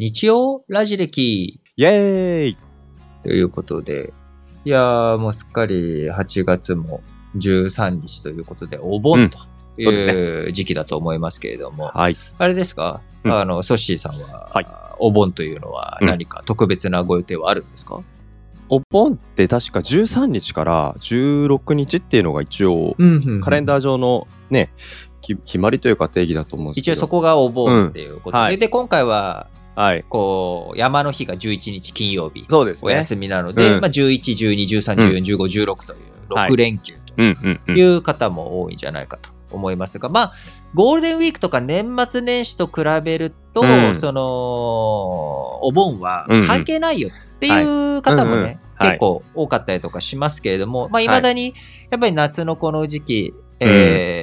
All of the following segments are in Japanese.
日曜ラジ歴。イェーイ。ということで、いやーもうすっかり8月も13日ということで、お盆という時期だと思いますけれども、はい。あれですか、うん。あの、ソッシーさんは、はい。お盆というのは何か特別なご予定はあるんですか、お盆って確か13日から16日っていうのが一応、うん。カレンダー上のね、き決まりというか定義だと思うんですけど。一応そこがお盆っていうことで、うん。はい。で、今回は、はい。こう、山の日が11日金曜日、そうですね。お休みなので、うん。まあ、11、12、13、14、15、16というはい。6連休とうんうんうん。いう方も多いんじゃないかと思いますが、まあ、ゴールデンウィークとか年末年始と比べると、うん。その、お盆は関係ないよっていう方もね、はい。うんうんはい。結構多かったりとかしますけれども、まあ、未だに、やっぱり夏のこの時期、うん。えー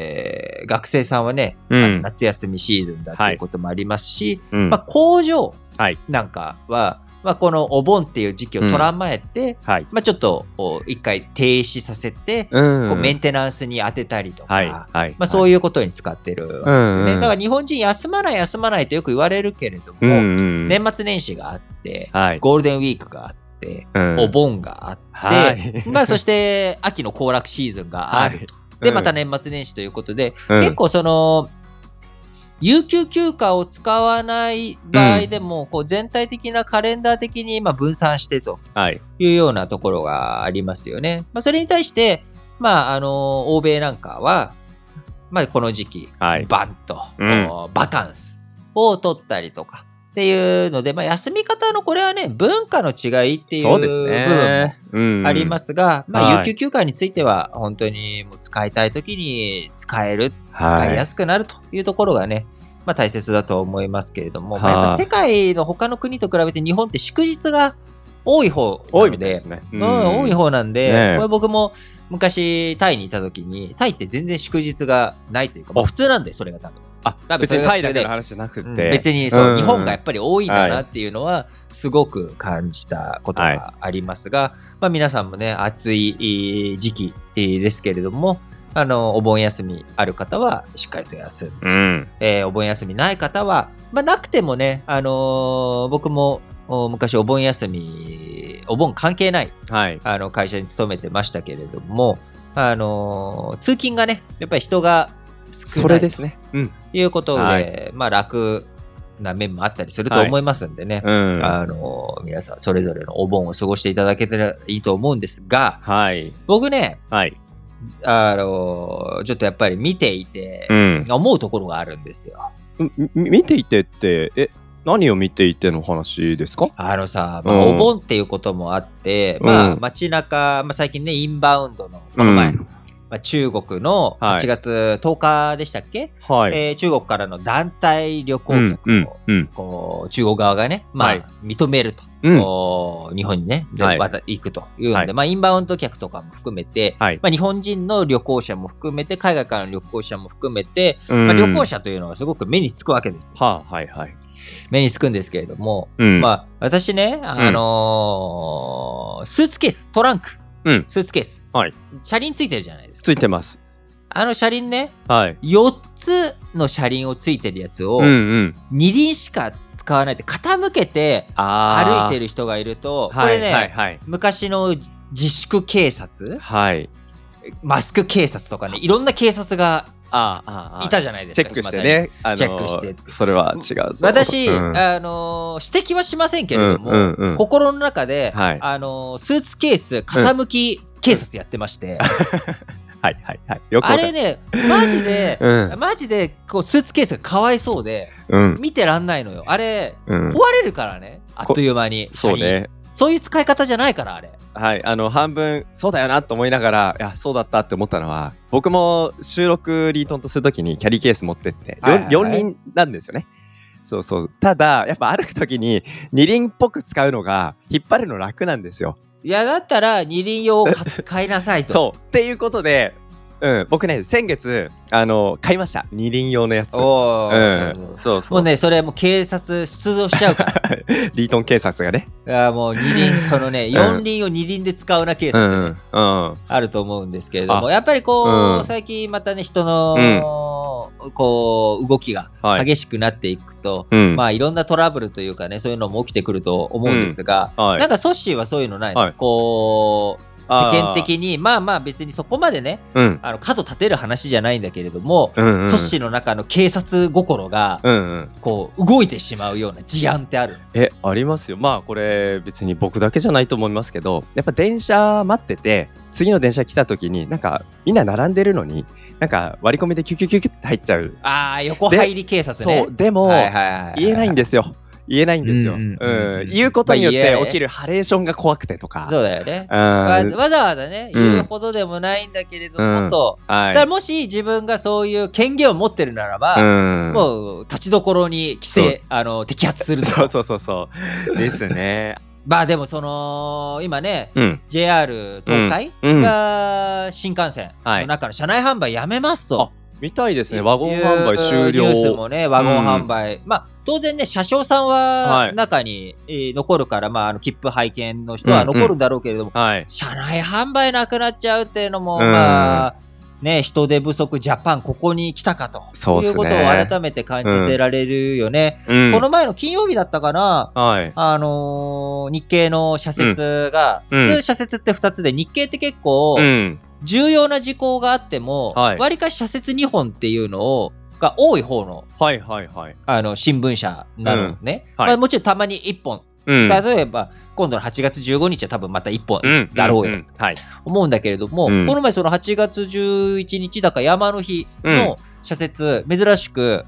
学生さんはね、うん夏休みシーズンだということもありますし、うんまあ、工場はい。なんかは、まあ、このお盆っていう時期を捉まえて、はい。まあ、ちょっと一回停止させて、うんこうメンテナンスに当てたりとか、はい。はい。まあ、そういうことに使ってるわけですよね。うんうんだから日本人休まない休まないとよく言われるけれども、うんうん。年末年始があって、はい。ゴールデンウィークがあって、うんお盆があって、はいまあそして秋の行楽シーズンがあると。で、うんまた年末年始ということで、うん結構その、有給休暇を使わない場合でも、こう全体的なカレンダー的にまあ分散してとはい。いうようなところがありますよね。まあ、それに対して、まあ、あの、欧米なんかは、まあ、この時期、はい。バンと、うんおバカンスを取ったりとかっていうので、まあ、休み方のこれはね、文化の違いっていう部分ね。もうん。ありますが、まあ、はい。有給休暇については、本当にもう使いたい時に使える、はい。使いやすくなるというところがね、まあ、大切だと思いますけれども、まあ、やっはい。ぱ世界の他の国と比べて日本って祝日が多い方な多いのですね。うん、多い方なんで、ねえ。これ僕も昔タイにいた時に、タイって全然祝日がないというか、まあ、あ普通なんで、それが多分。あ別にタイだけの話じゃなくうんて。別にそう、うん日本がやっぱり多いんだなっていうのは、すごく感じたことがありますが、まあ皆さんもね、暑いえー時期えーですけれども、あの、お盆休みある方はしっかりと休む。うん。えーお盆休みない方は、まあ、なくてもね、あのー僕もお昔お盆休み、お盆関係ないはい。あの会社に勤めてましたけれども、あのー通勤がね、やっぱり人が少それですね。うん。いうことで、はいまあ楽な面もあったりすると思いますんでね、うん。あのー皆さんそれぞれのお盆を過ごしていただけたらいいと思うんですが、はい。僕ね、はい。あのーちょっとやっぱり見ていて、うん。思うところがあるんですよ。み見ていてって、え、何を見ていての話ですか？あのさ、まあ、うんお盆っていうこともあって、まあうん街中、まあ、最近ね、インバウンドの、この前、うんまあ、中国のはい8月10日でしたっけ、はい。えー中国からの団体旅行うんうん客を、うん。こう中国側がね、まあはい認めると、うん日本にね、ではいわざ行くというので、はいまあ、インバウンド客とかも含めて、はい。まあ、日本人の旅行者も含めて、海外からの旅行者も含めて、ままあ、旅行者というのはすごく目につくわけです。はあ、はいはい。目につくんですけれども、うん。まあ、私ね、あのースーツケース、トランク、うんスーツケース、はい車輪ついてるじゃないですか。ついてます。あの車輪ね、はい。4つの車輪をついてるやつを、うんうん。二輪しか使わないで、傾けてあ歩いてるる人がいると、はいこれね、はいはい。昔の自粛警察、はい。マスク警察とかね、いろんな警察が。いたじゃないですか。チェックしてね。チェックしてそれは違うぞ。私、うんあのー指摘はしませんけれども、心の中で、はいあのースーツケース傾き警察やってまして、はいはいはい。あれね、マジで、うんマジでこうスーツケースがかわいそうで、うん。見てらんないのよ。あれ、うん壊れるからね、あっという間に。そう。ね。そういう使い方じゃないから、あれ。はい、あの半分そうだよなと思いながらいやそうだったって思ったのは僕も収録リートンとするときにキャリーケース持ってってはいはい。はい4輪なんですよね。そうそう。ただやっぱ歩くときに2輪っぽく使うのが引っ張るの楽なんですよ。いや、だったら二輪用を買買いなさいと。そう。っていうことで、うん、僕ね先月あの買いました。2輪用のやつ。おうーん、そうそう。もうね、それもう警察出動しちゃうから。リートン警察がね。いやもう二輪、そのね、四輪を二輪で使うなケースってね、うん。うん。あると思うんですけれども、あ。やっぱりこう、うん。最近またね、人の、こう動きがはい。激しくなっていくと、うん。まあいろんなトラブルというかねそういうのも起きてくると思うんですが、はい。なんかソッシーはそういうのないの、はい。こう世間的にまあまあ別にそこまでねうん。あの角立てる話じゃないんだけれども、うんうんソッシーの中の警察心がうんうん。こう動いてしまうような事案ってある。えありますよ。まあこれ別に僕だけじゃないと思いますけどやっぱ電車待ってて次の電車来た時になんかみんな並んでるのになんか割り込みでキュキュキュキュって入っちゃう。ああ横入り警察ね。そうでも、はいはいはいはい。言えないんですよ言えないんですよ、う言うことによって起きるハレーションが怖くてとか。そうだよね。うん。わわざわざね、うん。言うほどでもないんだけれども、うんと。はい。だもし自分がそういう権限を持ってるならば、うん。もう立ちどころに規制、あの、摘発すると。そうそうそうそう。ですね。まあでもその、今ね、うん。JR 東海が新幹線の中の車内販売やめますと。見たいですね。ワゴン販売終了。ニュースもね、ワゴン販売。まあ当然ね、車掌さんははい。中に、えー残るから、まああの切符拝見の人は残るんだろうけれども、はい。車内販売なくなっちゃうっていうのも、うん。まあ、ね、人手不足ジャパンここに来たかと。そうね。いうことを改めて感じさせられるよね。うん。この前の金曜日だったかな、はい。あのー日経の社説が、うん。普通社説って2つで、日経って結構うん。重要な事項があっても、はい。わりかし社説2本っていうのを、が多い方のはいはいはい。あの新聞社なのね、はい。まあ、もちろんたまに1本、うん。例えば今度の8月15日は多分また1本うん。だろうよ。ん。ん。はい。思うんだけれども、うん。この前その8月11日だか山の日の社説、珍しく、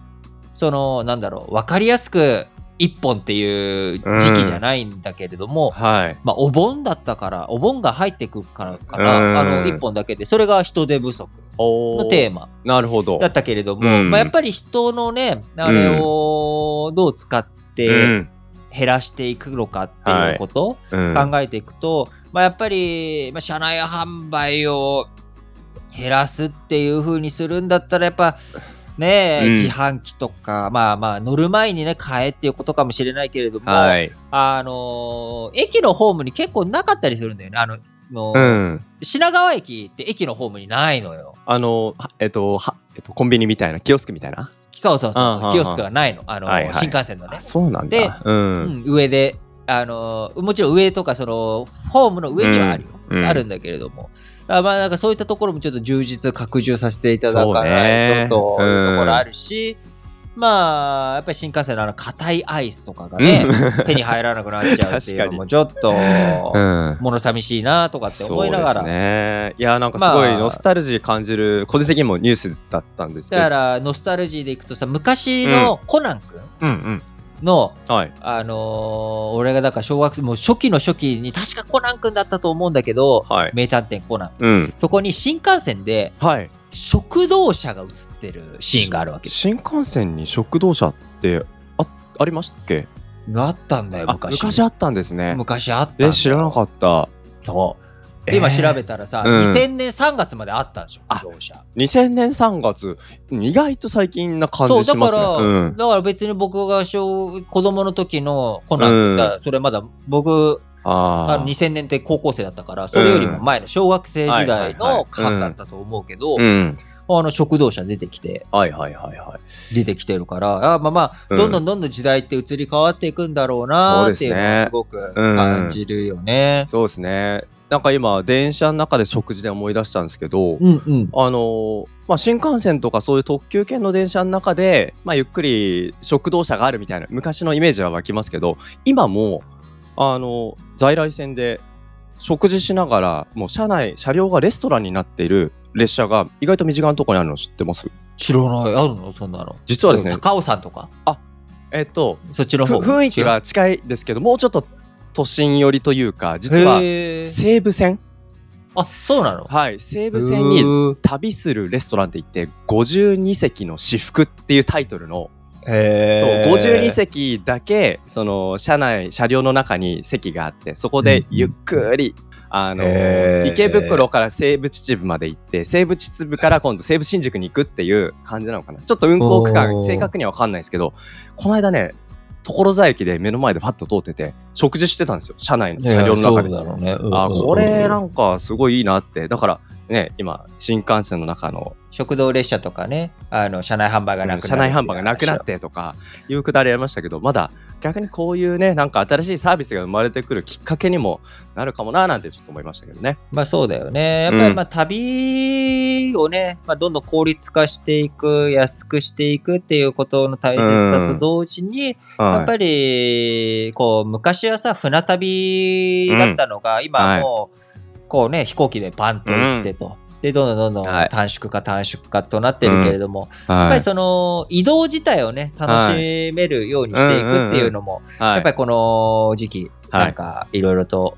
その、なんだろう、わかりやすく一本っていう時期じゃないんだけれども、はい。まあ、お盆だったから、お盆が入ってくるからかうん。な、あの、一本だけで、それが人手不足のテーマなるほど。だったけれども、うん。まあ、やっぱり人のね、あれをどう使ってうん減らしていくのかっていうこと、うん。考えていくと、まあ、やっぱり、まあ、車内販売を減らすっていう風にするんだったらやっぱねえ、うん。自販機とかまあまあ乗る前にね買えっていうことかもしれないけれども、はい。あのー駅のホームに結構なかったりするんだよね。あのの、うん。品川駅って駅のホームにないのよ。あのはえっとはえっとコンビニみたいなキオスクみたいなそうそうそうそうキオスクがないの。あの、はいはい。新幹線のね。あ。そうなんでだうん。うん、上で、あのーもちろん上とかそのホームの上にはあるよ、うんうん。あるんだけれども。あまあなんかそういったところもちょっと充実拡充させていただかないとというところあるし、まあやっぱり新幹線のあの硬いアイスとかがね、手に入らなくなっちゃうっていうのもちょっとうん。物寂しいなとかって思いながら、そうですね。いやなんかすごいまあノスタルジー感じる個人的にもニュースだったんですけど。だからノスタルジーでいくとさ昔のコナン君うんうん。の、はい。あのー俺がだから小学生もう初期の初期に確かコナン君だったと思うんだけど、はい。名探偵コナン。うん。そこに新幹線ではい食堂車が映ってるシーンがあるわけ。新幹線に食堂車ってあありましたっけ？あったんだよあ昔。昔あったんですね。昔あったえ知らなかった。そう。で今調べたらさ、うん。2000年3月まであったんでしょ？あ食堂車。2000年3月。意外と最近な感そうだかじしますね。ら、うん。だから別に僕が小子供の時のコナン君だ、それまだ僕あのあー2000年って高校生だったからそれよりも前の小学生時代の間だったと思うけど、うん。あの食堂車出てきてはいはいはいはい。出てきてるからあまあまあうん。どんどんどんどん時代って移り変わっていくんだろうなっていうのはすごく感じるよね。そうですね。なんか今電車の中で食事で思い出したんですけど、うんうん。あのーまあ、新幹線とかそういう特急券の電車の中で、まあ、ゆっくり食堂車があるみたいな昔のイメージは湧きますけど今もあの在来線で食事しながらもう車内車両がレストランになっている列車が意外と身近なところにあるの知ってます？知らない。あるの？そんなの？実はですね高尾山とか？えっとそっちのふ方雰囲気が近いですけどもうちょっと都心寄りというか実は西武線？あそうなの？はい西武線にに旅するレストランって言って52席の至福っていうタイトルのへそう52席だけその車内車両の中に席があってそこでゆっくり、あのへー。池袋から西武秩父まで行って西武秩父から今度西武新宿に行くっていう感じなのかな。ちょっと運行区間正確には分かんないですけどこの間ね所沢駅で目の前でパッと通ってて食事してたんですよ。車内の車両の中で、そうだろうね。うんあこれなうんんかすごいいいなって。だからね今新幹線の中の食堂列車とかね、あの車内販売がなくなる、車内販売がなくなっ。てとかいうくだりありましたけどまだ逆にこういうねなんか新しいサービスが生まれてくるきっかけにもなるかもななんてちょっと思いましたけどね。まあそうだよね。やっぱうんりまあ旅をね、まあ、どんどん効率化していく、安くしていくっていうことの大切さと同時に、やっぱり、こう、昔はさ、船旅だったのが、今はもう、こうね、飛行機でパンと行ってと。で、どんどんどんどんはい。短縮化短縮化となってるけれども、り、やっぱりはいその移動自体をね、楽しめるようにしていくっていうのも、はい。やっぱりこの時期、はい。なんかいろいろと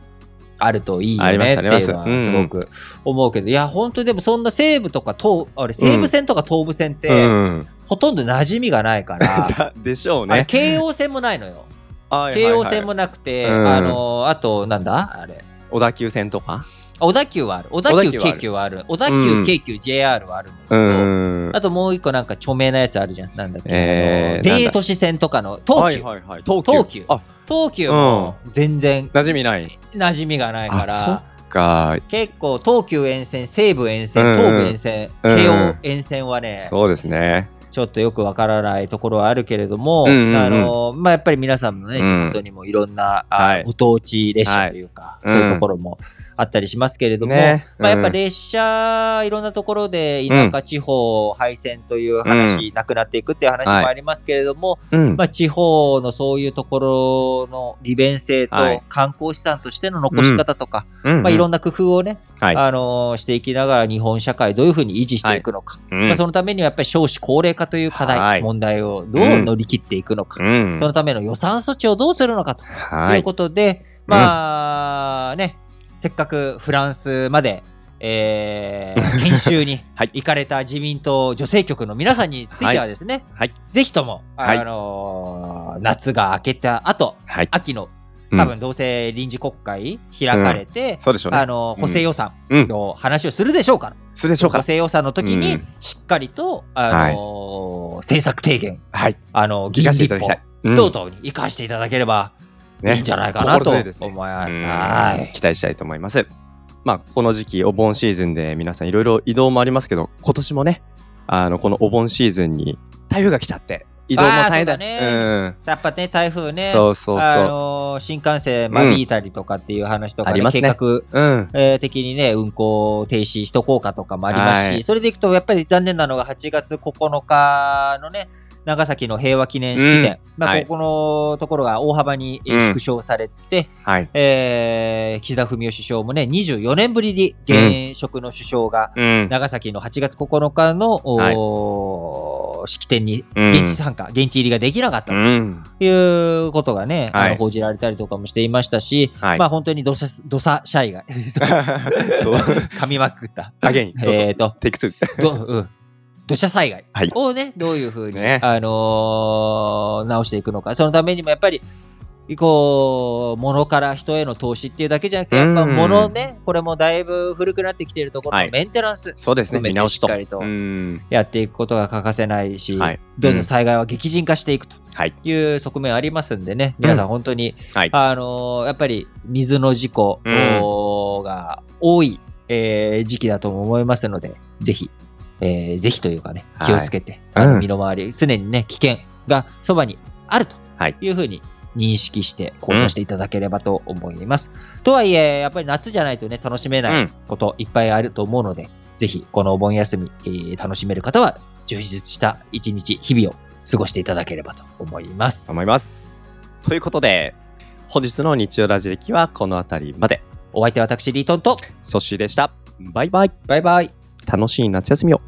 あるといいよねっていうのはすごく思うけど、いや、本当にでもそんな西武とか東、あれ西武線とか東武線って、うん、ほとんど馴染みがないから、だでしょうね。京王線もないのよ。はい京王線はい。はいもなくて、うん。あの、あと、なんだ？あれ。小田急線とか？小田急はある。小田急、京急はある。小田急、うん京急、JR はあるんだけうど、ん。あともう一個なんか著名なやつあるじゃん。なんだっけ？えー都市線とかの東急。はいはいはい、東急。東急あ東急も全然馴染みない。馴染みがないから、か。結構東急沿線、西武沿線、うん東武沿線、うん京王沿線はね、そうですね。ちょっとよくわからないところはあるけれども、うんうんうんあの、まあ、やっぱり皆さんもね、うん地元にもいろんな、ご当地列車というか、はいそういうところもあったりしますけれども、ね。まあ、やっぱうん。列車、いろんなところで田舎地方廃線という話、なくなっていくっていう話もありますけれども、うん。まあ、地方のそういうところの利便性とはい。観光資産としての残し方とか、うん。まあ、いろんな工夫をね、はい。あのーしていきながら日本社会どういうふうに維持していくのか、うん。まあ、そのためにはやっぱり少子高齢化という課題、はい。問題をどう乗り切っていくのか、うん。そのための予算措置をどうするのかとはいいうことで、まあね、せっかくフランスまで、えー 研修にはい。行かれた自民党女性局の皆さんについてはですね、はい。ぜひとも、はい。あのー夏が明けた後、はい。秋のうん。多分どうせ臨時国会開かれて、そうでしょうね。あの補正予算うん。の話をするでしょうから、うか。補。正予算の時にうん。しっかりと、あのー政策提言、はい。あの議員立法等々に生かしていただければいいんじゃないかなと思います。うんはい期待したいと思います。まあ、この時期、お盆シーズンで皆さんいろいろ移動もありますけど、今年もね、あの、このお盆シーズンに台風が来ちゃって、移動も大変だねうん。やっぱね、台風ね、そうそうそう。あのー新幹線間引いたりとかっていう話とか、ねありますね計画、うん。えー的にね、運行停止しとこうかとかもありますし、はいそれでいくと、やっぱり残念なのが8月9日のね、長崎の平和記念式典、まあ、はい。ここのところが大幅に縮小されて、はい。えー岸田文雄首相もね、24年ぶりに現職の首相が、うん。長崎の8月9日の、はい。式典にうん。現地参加、現地入りができなかったとうん。いうことがね、はい。あの報じられたりとかもしていましたし、はい。まあ本当に土砂土砂災害、噛みまくった。えっ、と、テイク2。どうん、土砂災害はい。をね、どういうふうに、ね。あのー直していくのか、そのためにもやっぱり、こう、物から人への投資っていうだけじゃなくて、やっぱうん物ね、これもだいぶ古くなってきているところはい。のメンテナンス、そうですね、見直しと。しっかりとうん。やっていくことが欠かせないし、はい。どんどん災害は激甚化していくとはい。いう側面ありますんでね、皆さん本当に、はい。あのーやっぱり水の事故が多い、えー時期だとも思いますので、ぜひ、えーぜひというかね、はい気をつけて、あのうん身の回り、常にね、危険がそばにあるとはいいうふうに認識して行動していただければと思います。とはいえ、やっぱり夏じゃないとね、楽しめないこといっぱいあると思うので、ぜひこのお盆休み、えー楽しめる方は充実した一日、日々を過ごしていただければと思います。思います。ということで、本日の日曜ラジ歴はこの辺りまで。お相手は私、リートンと、ソッシーでした。バイバイ。バイバイ。楽しい夏休みを。